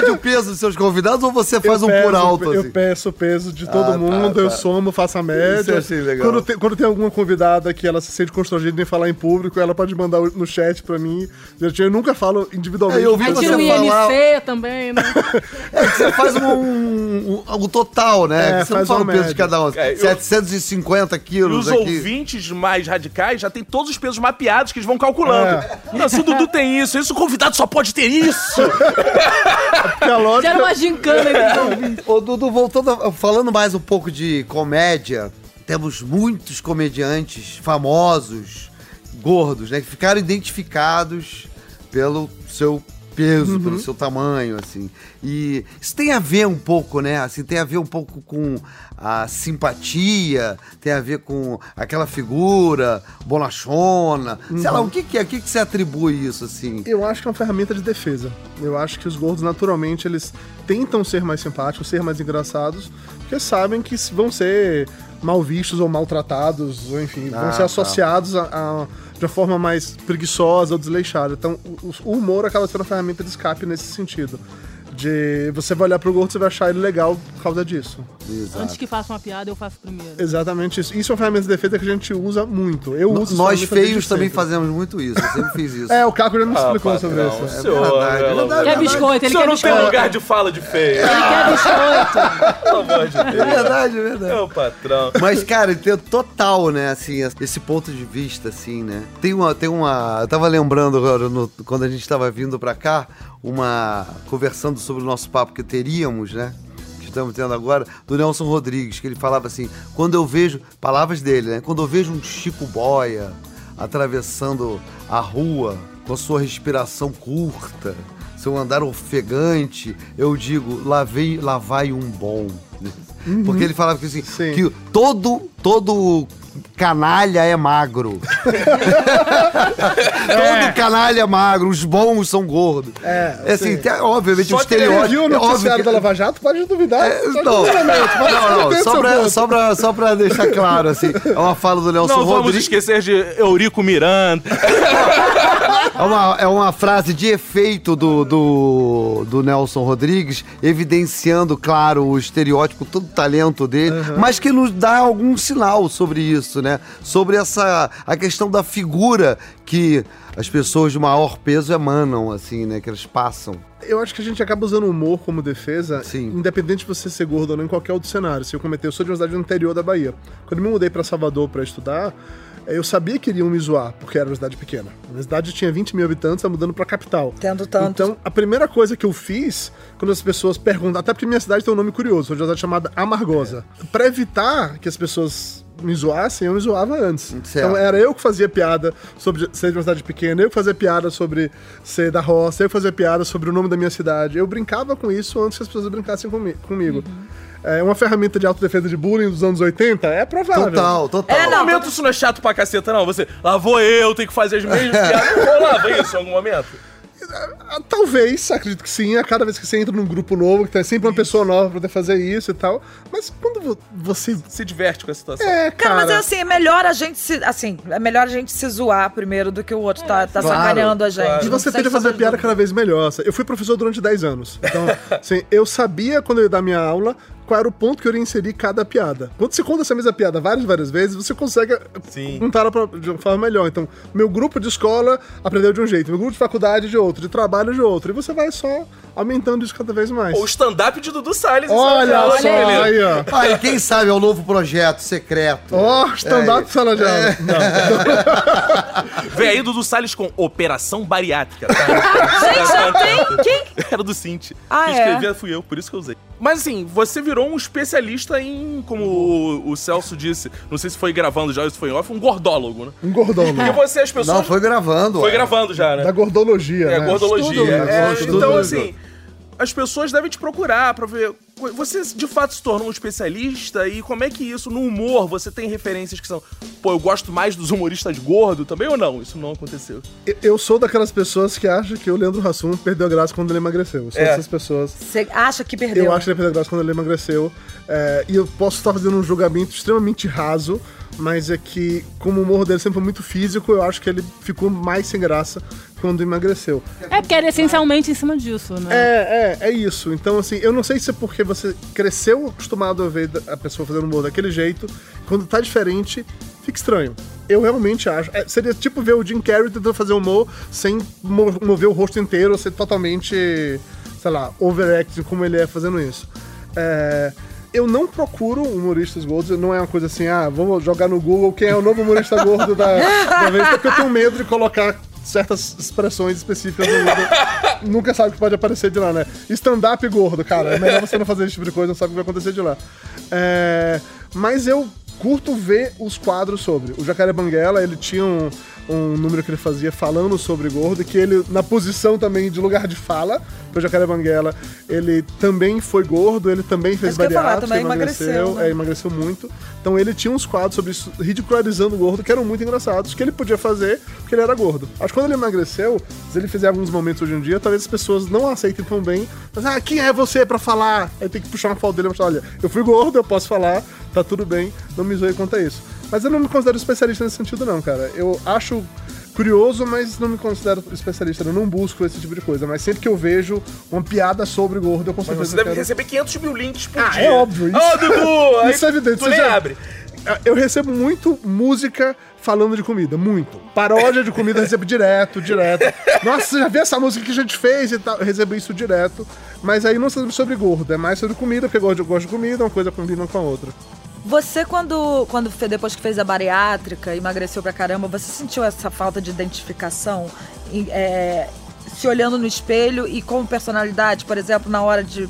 S2: pede o peso dos seus convidados ou você faz
S5: eu
S2: um
S5: peço,
S2: por alto,
S5: Eu
S2: assim?
S5: peço o peso de todo
S2: Ah, tá,
S5: mundo, eu
S2: tá.
S5: somo, faço a média.
S2: Isso eu achei legal.
S5: Quando, tem, quando tem alguma convidada que ela se sente constrangida em falar em público, ela pode mandar no chat pra mim. Eu nunca falo individualmente.
S2: É, eu vi
S4: Aí
S2: você falar-
S4: IMC também, né? [LAUGHS]
S2: É que você faz um, um, um total, né?
S5: É,
S2: você não
S5: faz
S2: fala o peso de
S5: média.
S2: cada um.
S1: É, eu-
S2: 750
S1: E
S2: quilos
S1: os
S2: aqui.
S1: ouvintes mais radicais já tem todos os pesos mapeados que eles vão calculando.
S5: É.
S1: Não, se o Dudu tem isso, isso o convidado só pode ter isso. [LAUGHS]
S5: Porque a [LAUGHS] lógica...
S4: Gera uma gincana. [LAUGHS]
S2: Ô, Dudu, voltando, falando mais um pouco de comédia, temos muitos comediantes famosos, gordos, né? Que ficaram identificados pelo seu peso, pelo seu tamanho, assim. E isso tem a ver um pouco, né? Assim, tem a ver um pouco com a simpatia, tem a ver com aquela figura bonachona. Sei lá, o que que é? O que que você atribui isso, assim?
S5: Eu acho que é uma ferramenta de defesa. Eu acho que os gordos, naturalmente, eles tentam ser mais simpáticos, ser mais engraçados, porque sabem que vão ser mal vistos ou maltratados, ou enfim,
S2: Ah,
S5: vão ser
S2: tá.
S5: associados a, a- de uma forma mais preguiçosa ou desleixada. Então, o, o humor acaba sendo uma ferramenta de escape nesse sentido. De você vai olhar pro gordo, você vai achar ele legal por causa disso.
S2: Exato.
S4: Antes que faça uma piada, eu faço primeiro.
S5: Exatamente isso. Isso é uma ferramenta de defesa que a gente usa muito. Eu uso essa
S2: Nós feios também
S5: sempre.
S2: fazemos muito isso. Eu sempre fiz isso. [LAUGHS]
S5: É, o Caco já me explicou
S1: Ah,
S5: sobre
S1: patrão,
S5: isso.
S1: o senhor,
S2: verdade.
S4: Quer
S1: de Deus.
S4: biscoito,
S1: O
S4: ele
S1: senhor
S4: quer
S1: não tem
S4: biscoito.
S1: lugar de fala de feio.
S4: Ele quer biscoito. [LAUGHS]
S1: Pelo amor de
S2: É
S1: Deus.
S2: verdade, é verdade.
S1: É o patrão.
S2: Mas, cara, tem total, né, assim, esse ponto de vista, assim, né? Tem uma, tem uma. Eu tava lembrando agora, no- quando a gente tava vindo pra cá, uma. conversando sobre o nosso papo que teríamos, né? Que estamos tendo agora, do Nelson Rodrigues, que ele falava assim: quando eu vejo. Palavras dele, né? Quando eu vejo um Chico Boia atravessando a rua com a sua respiração curta, seu andar ofegante, eu digo, lá, vem, lá vai um bom. Porque ele falava que assim,
S5: Sim.
S2: que todo, todo canalha é magro. [LAUGHS] todo canalha é magro, os bons são gordos.
S5: É,
S2: assim,
S5: sim.
S2: tem, obviamente, o
S5: Você
S2: estereótipo.
S5: viu o
S2: é
S5: noticiário
S2: que-
S5: da Lava Jato? Pode duvidar.
S2: É, não, não, não,
S5: defender
S2: só pra, só, pra, só pra deixar claro, assim, é uma fala do Nelson
S1: Não vamos
S2: Rodrigues.
S1: esquecer de Eurico Miranda. [LAUGHS]
S2: É uma, é uma frase de efeito do, do, do Nelson Rodrigues, evidenciando, claro, o estereótipo, todo o talento dele, mas que nos dá algum sinal sobre isso, né? Sobre essa a questão da figura que as pessoas de maior peso emanam, assim, né? Que elas passam.
S5: Eu acho que a gente acaba usando o humor como defesa,
S2: Sim.
S5: independente de você ser gordo ou não, em qualquer outro cenário. Se eu cometer, eu sou de uma cidade do interior da Bahia. Quando eu me mudei pra Salvador pra estudar, eu sabia que iriam me zoar, porque era uma cidade pequena. A cidade tinha 20 mil habitantes, tá mudando pra capital.
S3: Tendo tanto.
S5: Então, a primeira coisa que eu fiz, quando as pessoas perguntam, até porque minha cidade tem um nome curioso, foi uma cidade chamada Amargosa. Pra evitar que as pessoas me zoassem, eu me zoava antes.
S2: Certo.
S5: Então era eu que fazia piada sobre ser de uma cidade pequena, eu que fazia piada sobre ser da roça, eu que fazia piada sobre o nome da minha cidade. Eu brincava com isso antes que as pessoas brincassem comi- comigo. É uma ferramenta de autodefesa de bullying dos anos 80? É provável.
S2: Total, total.
S3: É,
S1: No
S3: não,
S1: momento isso não é chato pra caceta, não. Você, lá vou eu, tenho que fazer as mesmas [LAUGHS] piadas. Não rolava isso em algum momento.
S5: Ah, Talvez, acredito que sim. A cada vez que você entra num grupo novo, que tem sempre uma pessoa nova pra poder fazer isso e tal. Mas quando vo- você.
S1: Se diverte com a situação.
S5: É,
S3: Cara,
S5: cara.
S3: mas é assim, é melhor a gente se. Assim, é melhor a gente se zoar primeiro do que o outro tá, tá
S2: Claro,
S3: sacaneando a gente.
S1: claro.
S5: E você tende a fazer piada cada vez melhor. Eu fui professor durante 10 anos. Então, [LAUGHS] assim, eu sabia quando eu ia dar minha aula qual era o ponto que eu ia inserir cada piada. Quando você conta essa mesma piada várias, várias vezes, você consegue
S1: Sim.
S5: contar ela pra- de uma forma melhor. Então, meu grupo de escola aprendeu de um jeito, meu grupo de faculdade de outro, de trabalho de outro. E você vai só aumentando isso cada vez mais.
S1: O stand-up de Dudu Salles. em
S5: Olha só, aí, ó.
S2: Ah, e quem sabe é o novo projeto secreto.
S5: Ó, stand-up
S2: É,
S5: sala de aula. Não. [LAUGHS]
S1: Vem aí Dudu Salles com Operação Bariátrica. [LAUGHS]
S3: Gente, quem?
S1: Era do Cinti.
S3: Ah,
S1: Quem
S3: é?
S1: escrevia fui eu, por isso que eu usei. Mas assim, você virou um especialista em, como o, o Celso disse, não sei se foi gravando já ou se foi em off, um gordólogo, né?
S5: Um
S1: Porque
S5: né?
S1: você, as pessoas...
S2: Não, foi gravando.
S1: Foi
S2: ué.
S1: gravando já, né?
S5: Da gordologia,
S1: É,
S5: né?
S1: gordologia.
S5: Estudo,
S1: É,
S5: né? Estudo.
S1: então, assim, as pessoas devem te procurar pra ver. Você de fato se tornou um especialista e como é que isso, no humor, você tem referências que são. Pô, eu gosto mais dos humoristas gordos também ou não? Isso não aconteceu.
S5: Eu- Eu sou daquelas pessoas que acham que o Leandro Hassum perdeu a graça quando ele emagreceu. Eu sou
S1: É.
S5: dessas pessoas.
S3: Você acha que perdeu?
S5: Eu acho que ele perdeu a graça quando ele emagreceu. é, e eu posso estar fazendo um julgamento extremamente raso, mas é que, como o humor dele sempre foi muito físico, eu acho que ele ficou mais sem graça quando emagreceu.
S4: É porque era essencialmente em cima disso, né?
S5: É, é, é isso. Então, assim, eu não sei se é porque você cresceu acostumado a ver a pessoa fazendo humor daquele jeito, quando tá diferente, fica estranho. Eu realmente acho. é, seria tipo ver o Jim Carrey tentando fazer humor sem mo- mover o rosto inteiro, ser totalmente, sei lá, overacting como ele é fazendo isso. É, eu não procuro humoristas gordos, não é uma coisa assim, ah, vou jogar no Google quem é o novo humorista gordo da, da vez, porque eu tenho medo de colocar certas expressões específicas no Google. [LAUGHS] Nunca sabe o que pode aparecer de lá, né? Stand-up gordo, cara, é melhor você não fazer esse tipo de coisa, não sabe o que vai acontecer de lá. É, mas eu curto ver os quadros sobre. O Jacaré Banguela, ele tinha um, um número que ele fazia falando sobre gordo, que ele, na posição também de lugar de fala, o Jacaré Banguela, ele também foi gordo, ele também fez bariátrica,
S3: também emagreceu, né?
S5: é, emagreceu muito. Então ele tinha uns quadros sobre isso, ridicularizando o gordo, que eram muito engraçados, que ele podia fazer porque ele era gordo. Acho que quando ele emagreceu, se ele fizer alguns momentos hoje em dia, talvez as pessoas não aceitem tão bem. Mas, ah, quem é você pra falar? Aí tem que puxar uma foto dele e falar, olha, eu fui gordo, eu posso falar, tá tudo bem, não me zoe quanto a isso. Mas eu não me considero especialista nesse sentido, não, cara. Eu acho curioso, mas não me considero especialista. Eu não busco esse tipo de coisa. Mas sempre que eu vejo uma piada sobre gordo, eu com
S1: Mas você deve
S5: quero-
S1: receber 500 mil links por
S5: Ah,
S1: dia.
S5: é óbvio, isso-
S1: Ô, Dudu! [LAUGHS]
S5: Isso é evidente,
S1: Tu
S5: você já-
S1: abre.
S5: Eu recebo muito música falando de comida, muito. Paródia de comida eu recebo direto, direto. Nossa, você já viu essa música que a gente fez e tal? Eu recebo isso direto. Mas aí não sobre, sobre gordo, é mais sobre comida, porque eu gosto de comida, uma coisa combina com a outra.
S3: Você, quando, quando depois que fez a bariátrica, emagreceu pra caramba, você sentiu essa falta de identificação? É, se olhando no espelho e como personalidade, por exemplo, na hora de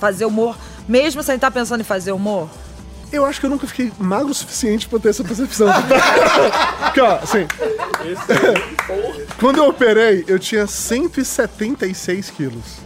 S3: fazer humor, mesmo sem estar pensando em fazer humor?
S5: Eu acho que eu nunca fiquei magro o suficiente pra ter essa percepção. [LAUGHS] Porque, ó, assim. Quando eu operei, eu tinha 176 quilos.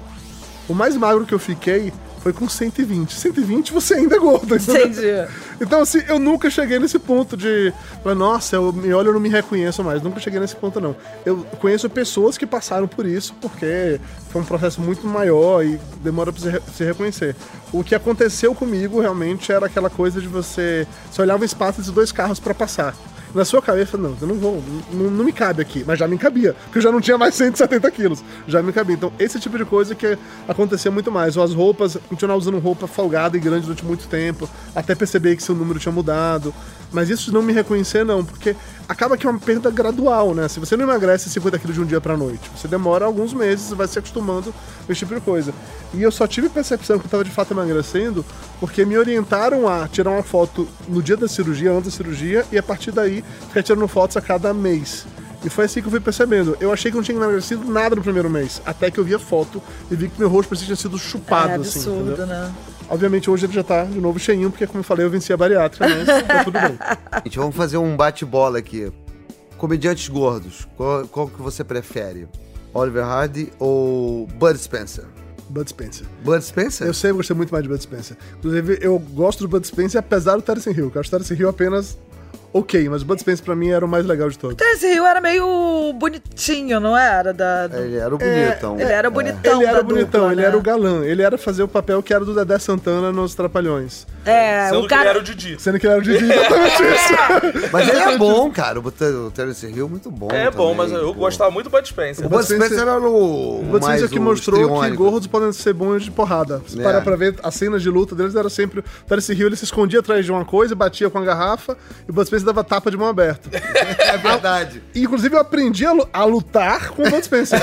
S5: O mais magro que eu fiquei foi com 120. 120 você ainda é gordo.
S3: Entendi.
S5: Então, assim, eu nunca cheguei nesse ponto de. Nossa, eu me olho e eu não me reconheço mais. Nunca cheguei nesse ponto, não. Eu conheço pessoas que passaram por isso, porque foi um processo muito maior e demora pra se, se reconhecer. O que aconteceu comigo realmente era aquela coisa de você. Você olhava um espaço de dois carros pra passar. Na sua cabeça, não, eu não vou, não, não me cabe aqui, mas já me cabia, porque eu já não tinha mais [LAUGHS] 170 quilos, já me cabia. Então, esse tipo de coisa que acontecia muito mais. Ou as roupas, continuar usando roupa folgada e grande durante muito tempo, até perceber que seu número tinha mudado. Mas isso não me reconhecer, não, porque acaba que é uma perda gradual, né? Se você não emagrece 50 quilos de um dia pra noite, você demora alguns meses, vai se acostumando com esse tipo de coisa. E eu só tive percepção que eu tava de fato emagrecendo porque me orientaram a tirar uma foto no dia da cirurgia, antes da cirurgia, e a partir daí ficar tirando fotos a cada mês. E foi assim que eu fui percebendo. Eu achei que não tinha emagrecido nada no primeiro mês, até que eu vi a foto e vi que meu rosto parecia tinha sido chupado,
S3: É
S5: assim.
S3: absurdo,
S5: entendeu?
S3: né?
S5: Obviamente hoje ele já tá de novo cheinho, porque como eu falei, eu venci a bariátrica, mas tá tudo bem. [LAUGHS]
S2: Gente, vamos fazer um bate-bola aqui. Comediantes gordos, qual, qual que você prefere? Oliver Hardy ou Bud Spencer?
S5: Bud Spencer.
S2: Bud Spencer?
S5: Eu sempre gostei muito mais de Bud Spencer. Inclusive, eu gosto do Bud Spencer apesar do Terence Hill, que eu acho o Terence Hill apenas ok, mas o Bud Spencer pra mim era o mais legal de todos.
S3: Terence Hill era meio bonitinho, não era? Da, do-
S2: Ele era o bonitão.
S3: Ele era bonitão
S5: Ele era
S3: da
S5: bonitão,
S3: dupla,
S5: ele
S3: né?
S5: era o galã. Ele era fazer o papel que era do Dedé Santana nos Trapalhões.
S3: É,
S1: Sendo
S3: o
S1: que ele
S3: cara...
S1: era o Didi.
S5: Sendo que ele era o Didi, exatamente isso. [LAUGHS]
S2: Mas ele é bom, cara. O Ter- o Terence Hill é muito bom.
S1: É bom, mas
S2: também,
S1: eu
S2: pô.
S1: gostava muito do Bud Spencer.
S2: O Bud
S5: Spencer-
S2: era o.
S5: O Bud Spencer que
S2: o
S5: mostrou que gordos podem ser bons de porrada. Se
S2: É.
S5: parar pra ver, as cenas de luta deles era sempre... O Terence Hill, ele se escondia atrás de uma coisa, batia com a garrafa, e o Bud Spencer dava tapa de mão aberta. [LAUGHS]
S2: É verdade.
S5: E, Inclusive, eu aprendi a, a lutar com o Bud Spencer.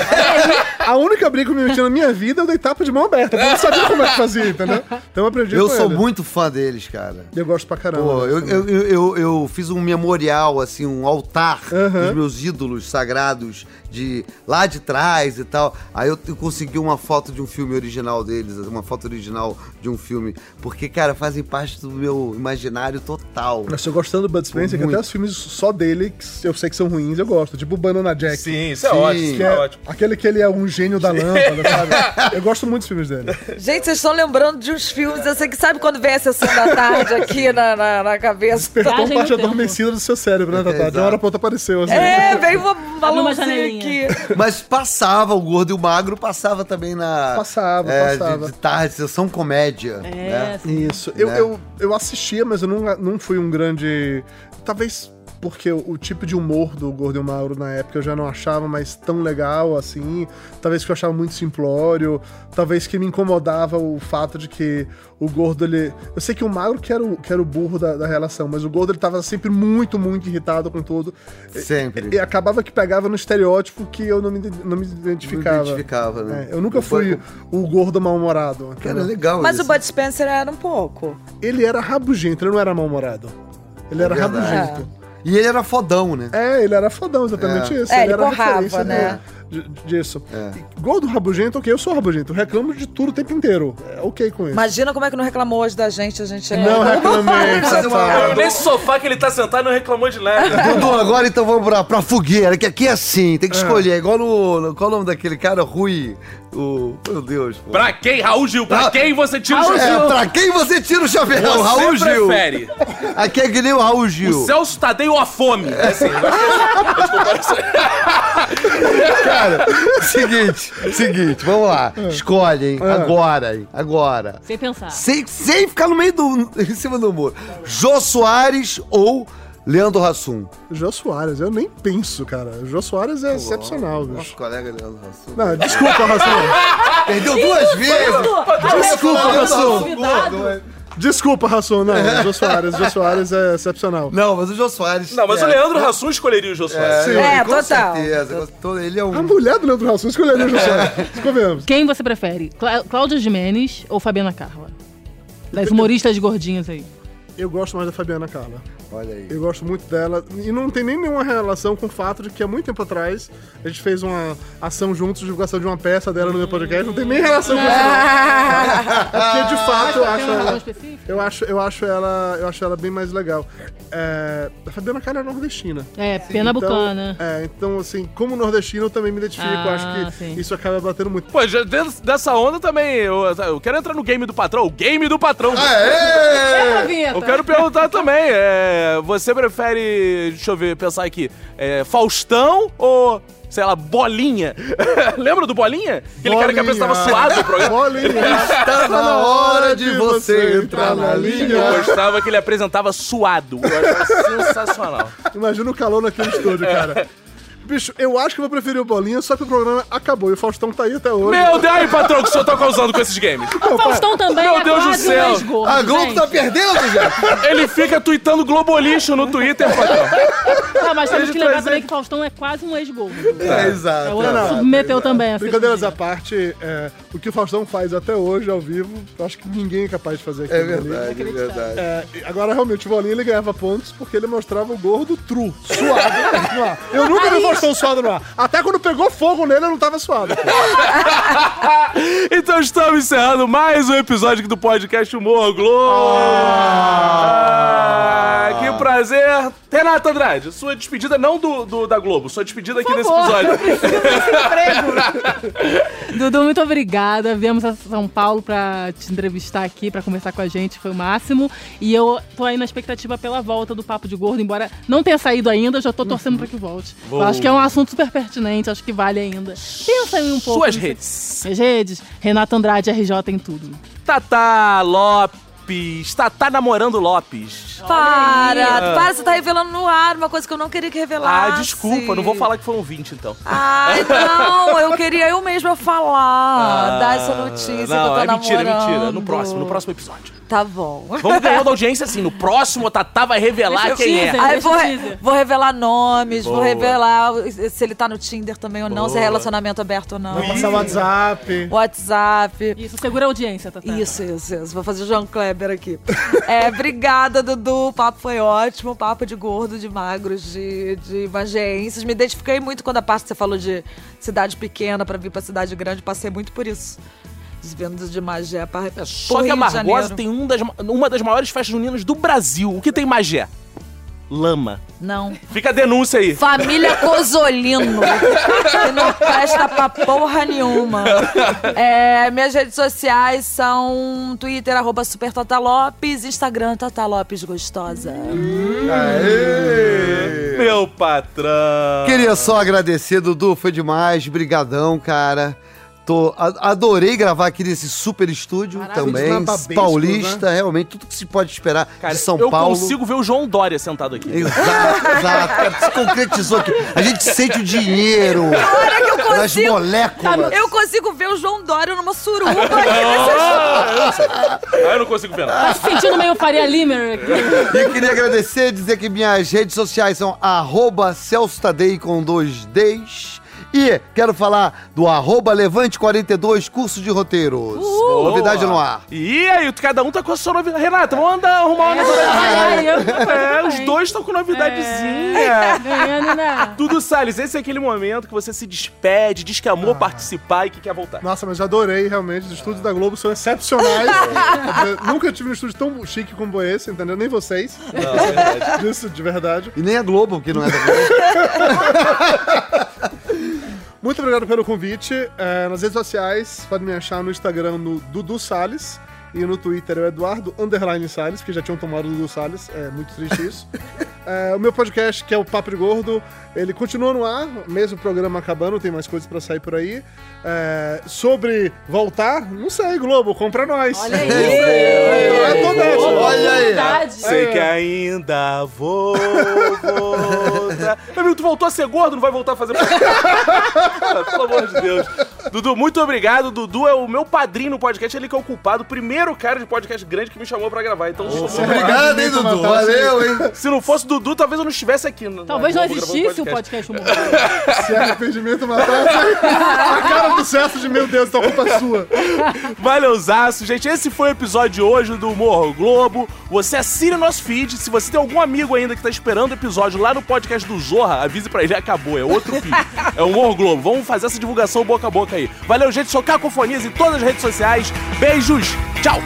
S5: a única briga que eu me meti na minha vida, eu dei tapa de mão aberta. Eu não sabia como é que fazia, entendeu? Então eu aprendi
S2: Eu sou
S5: ele.
S2: muito fã deles, cara.
S5: Eu gosto pra caramba.
S2: Pô, eu, eu, eu, eu, fiz um memorial, assim, um altar
S5: Aham.
S2: dos meus ídolos sagrados de lá de trás e tal. Aí eu, eu consegui uma foto de um filme original deles, uma foto original de um filme. Porque, cara, fazem parte do meu imaginário total.
S5: Mas eu gostando do Bud Spencer, que até os filmes só dele, que eu sei que são ruins, eu gosto. Tipo o Banana Jack.
S1: Sim, isso é
S2: Sim.
S1: ótimo. É
S5: é
S1: ótimo.
S5: aquele que ele é um gênio da lâmpada, sabe? [LAUGHS] Eu gosto muito dos filmes dele.
S3: Gente, vocês estão lembrando de uns filmes, eu sei que sabe quando vem a sessão da tarde aqui na, na, na cabeça.
S5: Despertou
S4: Viagem
S5: parte adormecida do seu cérebro, né, Tatá? De uma hora pra outra apareceu, assim.
S3: É, veio uma, uma
S4: uma janelinha.
S3: Aqui. [LAUGHS]
S2: Mas passava, o gordo e o magro passava também na.
S5: Passava,
S2: é,
S5: passava.
S2: De, de tarde, sessão comédia.
S4: É,
S2: né?
S5: Isso. Eu,
S2: Né?
S5: eu, eu assistia, mas eu não, não fui um grande. Talvez porque o, o tipo de humor do Gordo e o Mauro na época eu já não achava mais tão legal assim. Talvez que eu achava muito simplório. Talvez que me incomodava o fato de que o Gordo ele. Eu sei que o Mauro que era o, que era o burro da, da relação, mas o Gordo ele tava sempre muito, muito irritado com tudo.
S2: Sempre.
S5: E acabava que pegava no estereótipo que eu não me, não me identificava.
S2: Não identificava, né?
S5: É, eu nunca fui o gordo mal-humorado.
S2: Cara,
S5: entendeu?
S2: legal
S3: Mas
S2: isso.
S3: o Bud Spencer era um pouco.
S5: Ele era rabugento, ele não era mal-humorado. Ele era
S2: verdade.
S5: rabugento.
S2: E ele era fodão, né?
S5: É, ele era fodão, exatamente isso.
S3: É, ele
S5: era a
S3: porrava, né?
S5: do- disso.
S2: É.
S5: E Gordo rabugento, ok, eu sou rabugento. Eu reclamo de tudo o tempo inteiro. É ok com isso.
S3: Imagina como é que não reclamou hoje da gente, a gente
S5: Não [LAUGHS] reclamei,
S2: uma-
S5: Tatá.
S1: Nesse sofá que ele tá sentado não reclamou de nada. [LAUGHS]
S2: Dudu, agora então vamos pra, pra fogueira, que aqui é assim, tem que escolher. É igual no, no- Qual é o nome daquele cara? Rui. O. Meu Deus, pô.
S1: Pra quem, Raul Gil? Pra
S2: Ah,
S1: quem você tira o
S2: É,
S1: chapéu?
S2: pra quem você tira o chapéu?
S1: Você
S2: Raul Gil.
S1: prefere
S2: Aqui é que nem o Raul Gil.
S1: o Celso Tadei ou a fome? É assim, eu acho que-
S2: Cara, seguinte, seguinte, vamos lá. Escolhe, hein? Agora, hein? Agora.
S4: Sem pensar.
S2: Sem, sem ficar no meio do. em cima do muro. Jô Soares ou Leandro Hassum?
S5: Jô Soares, eu nem penso, cara. Jô Soares é excepcional,
S2: Nosso
S5: bicho.
S2: colega Leandro Hassum.
S5: Não, desculpa, Rassum.
S2: Perdeu duas vezes!
S5: Desculpa, Rassum.
S2: Hassum.
S5: Desculpa, Rassum. Não, Jô Soares, Jô Soares é excepcional.
S2: Não, mas o Jô Soares.
S1: Não, mas
S2: é,
S1: o Leandro Hassum escolheria o Jô Soares.
S5: Sim.
S3: É,
S2: com
S3: total.
S2: certeza. Ele é um.
S5: A mulher do Leandro Rassum escolheria o Jô Soares. Convenhamos.
S4: Quem você prefere? Clá- Cláudia Jimenez ou Fabiana Carla? Das humoristas gordinhas aí.
S5: Eu gosto mais da Fabiana Carla.
S2: Olha aí.
S5: Eu gosto muito dela. E não tem nem nenhuma relação com o fato de que há muito tempo atrás a gente fez uma ação juntos, divulgação de uma peça dela no meu podcast. Não tem nem relação com isso. não. É porque de fato eu acho ela. Eu acho, eu acho ela. Eu acho ela bem mais legal. É, a Fabiana Carla é nordestina.
S4: É, Pernambucana.
S5: Então, é, então, assim, como nordestino, eu também me identifico.
S4: Ah,
S5: acho que
S4: sim.
S5: isso acaba batendo muito.
S1: Pô, já dentro dessa onda também, eu, eu quero entrar no game do patrão. O game do patrão.
S4: Vinheta.
S1: Eu quero perguntar também, é, você prefere, deixa eu ver, pensar aqui, é, Faustão ou, sei lá, Bolinha? [LAUGHS] Lembra do Bolinha? Aquele cara que
S5: Bolinha.
S1: apresentava suado no programa?
S5: Bolinha! [LAUGHS]
S2: Tá na hora de você entrar na
S1: Eu
S2: linha.
S1: gostava que ele apresentava suado. Eu achava sensacional.
S5: Imagina o calor naquele estúdio, cara. [LAUGHS] Bicho, eu acho que eu vou preferir o Bolinha, só que o programa acabou e o Faustão tá aí até hoje.
S1: Meu Deus, aí, patrão, o que o senhor tá causando com esses games?
S4: O Faustão também
S1: Meu
S4: é
S1: Deus do
S4: quase
S1: céu.
S4: um ex-gordo,
S2: A Globo
S4: gente.
S2: tá perdendo, já.
S1: Ele fica tweetando Globolixo no Twitter, patrão.
S4: Ah, mas temos
S1: Ele
S4: que lembrar também que Faustão é quase um ex-gordo.
S2: É, exato.
S4: É
S5: não.
S4: que submeteu também a
S5: Brincadeiras à parte, é, o que o Faustão faz até hoje ao vivo, eu acho que ninguém é capaz de fazer aqui.
S2: É verdade, é verdade.
S5: É, e agora, realmente, o Bolinha ele ganhava pontos porque ele mostrava o gordo true, suado no ar. Eu nunca vi o Faustão suado no ar. Até quando pegou fogo nele, eu não tava suado. [LAUGHS]
S1: então estamos encerrando mais um episódio aqui do podcast Humor Globo. Ah, que prazer. Renata Andrade, sua despedida não do, do- da Globo, sua despedida aqui nesse episódio. [LAUGHS] [LAUGHS]
S4: Dudu, muito obrigada. Viemos a São Paulo pra te entrevistar aqui, pra conversar com a gente. Foi o máximo. E eu tô aí na expectativa pela volta do Papo de Gordo, embora não tenha saído ainda, eu já tô torcendo pra que volte.
S1: Vou-
S4: Eu acho que é um assunto super pertinente, acho que vale ainda. Pensa aí um pouco.
S1: Suas redes.
S4: Minhas redes, Renata Andrade, RJ em tudo.
S1: Tatá Lopes. Tatá namorando Lopes.
S3: Para, para, você tá revelando no ar uma coisa que eu não queria que
S1: Ah,
S3: revelasse.
S1: desculpa, não vou falar que foram 20 então.
S3: Ai, não, eu queria eu mesma falar, dar essa notícia que eu
S1: Ah, Não,
S3: tô
S1: é mentira,
S3: namorando.
S1: mentira. No próximo, no próximo episódio.
S3: Tá bom.
S1: Vamos ganhando audiência assim. No próximo, a Tatá vai revelar
S4: Deixa
S1: quem
S4: eu
S1: é.
S3: Aí vou, vou revelar nomes, vou
S1: Boa.
S3: revelar se ele tá no Tinder também ou não, se é
S1: Boa.
S3: relacionamento aberto ou não.
S5: Vai passar o WhatsApp.
S3: WhatsApp.
S4: Isso, segura a audiência, Tatá.
S3: Isso, isso, isso. Vou fazer o João Kleber aqui. É, obrigada, Dudu. O papo foi ótimo. Papo de gordo, de magros, de, de mageenses. Me identifiquei muito quando a parte que você falou de cidade pequena pra vir pra cidade grande. Passei muito por isso. Vindo de Magé pra
S1: Só
S3: pro
S1: que a
S3: Rio Janeiro.
S1: tem um das, uma das maiores festas juninas do Brasil. O que tem Magé? Lama.
S3: Não.
S1: Fica a denúncia aí.
S3: Família Cosolino. que não presta pra porra nenhuma. É, minhas redes sociais são Twitter, arroba Super Tata Lopes, Instagram, Tata Lopes Gostosa.
S2: Aê!
S1: Meu patrão.
S2: Queria só agradecer, Dudu, foi demais. Brigadão, cara. Tô, adorei gravar aqui nesse super estúdio também.
S5: Nababescos,
S2: Paulista, realmente, tudo que se pode esperar
S1: Cara,
S2: de São
S1: eu
S2: Paulo.
S1: consigo ver o João Dória sentado aqui.
S2: Exato, exato. Se concretizou aqui. A gente sente o dinheiro
S3: Olha que eu
S2: nas
S3: consigo.
S2: moléculas.
S3: Eu consigo ver o João Dória numa suruba aqui [LAUGHS]
S1: Ah, eu não consigo ver nada.
S4: Tá se sentindo meio Faria Limer aqui.
S2: E queria agradecer, dizer que minhas redes sociais são arroba Celso Tadei com dois Ds. E quero falar do arroba Levante42, curso de roteiros. Novidade no ar.
S1: E aí, cada um tá com a sua novidade. Renata, vamos andar, arrumar uma novidade.
S4: Ai, eu
S1: É, os dois estão com novidadezinha. [LAUGHS]
S4: Ganhando, né?
S1: Tudo, Salles, esse é aquele momento que você se despede, diz que amou participar e que quer voltar.
S5: Nossa, mas eu adorei, realmente. Os estúdios da Globo são excepcionais. [LAUGHS] Nunca tive um estúdio tão chique como esse, entendeu? Nem vocês.
S1: Não, é verdade.
S5: Isso, de verdade.
S2: E nem a Globo, que não é da Globo. [LAUGHS]
S5: Muito obrigado pelo convite. É, nas redes sociais, podem me achar no Instagram no Dudu Salles. E no Twitter é o Eduardo Underline Salles, que já tinham tomado o Dudu Salles. É muito triste isso. [LAUGHS] É, o meu podcast, que é o Papo de Gordo, ele continua no ar, mesmo o programa acabando, tem mais coisas pra sair por aí. É, sobre voltar, não sei, Globo, compra nós.
S3: Olha [LAUGHS] aí.
S5: É, nessa.
S2: Olha aí.
S4: Verdade.
S1: Sei que ainda vou voltar. [LAUGHS] Meu amigo, tu voltou a ser gordo, não vai voltar a fazer Pelo amor de Deus. Dudu, muito obrigado. Dudu é o meu padrinho no podcast, ele que é o culpado, o primeiro cara de podcast grande que me chamou pra gravar. Então, se-
S2: Obrigado, hein, Dudu. Valeu, hein?
S1: se não fosse Dudu, talvez eu não estivesse aqui.
S4: Talvez não existisse o podcast Humor. [LAUGHS]
S5: Se arrependimento matasse, a cara do Celso de meu Deus, então a culpa é sua.
S1: Valeuzaço, gente. Esse foi o episódio de hoje do Humor Globo. Você assine nosso feed. Se você tem algum amigo ainda que tá esperando o episódio lá no podcast do Zorra, avise pra ele, acabou. É outro feed. É o Humor Globo. Vamos fazer essa divulgação boca a boca aí. Valeu, gente. Sou Cacofonias em todas as redes sociais. Beijos. Tchau.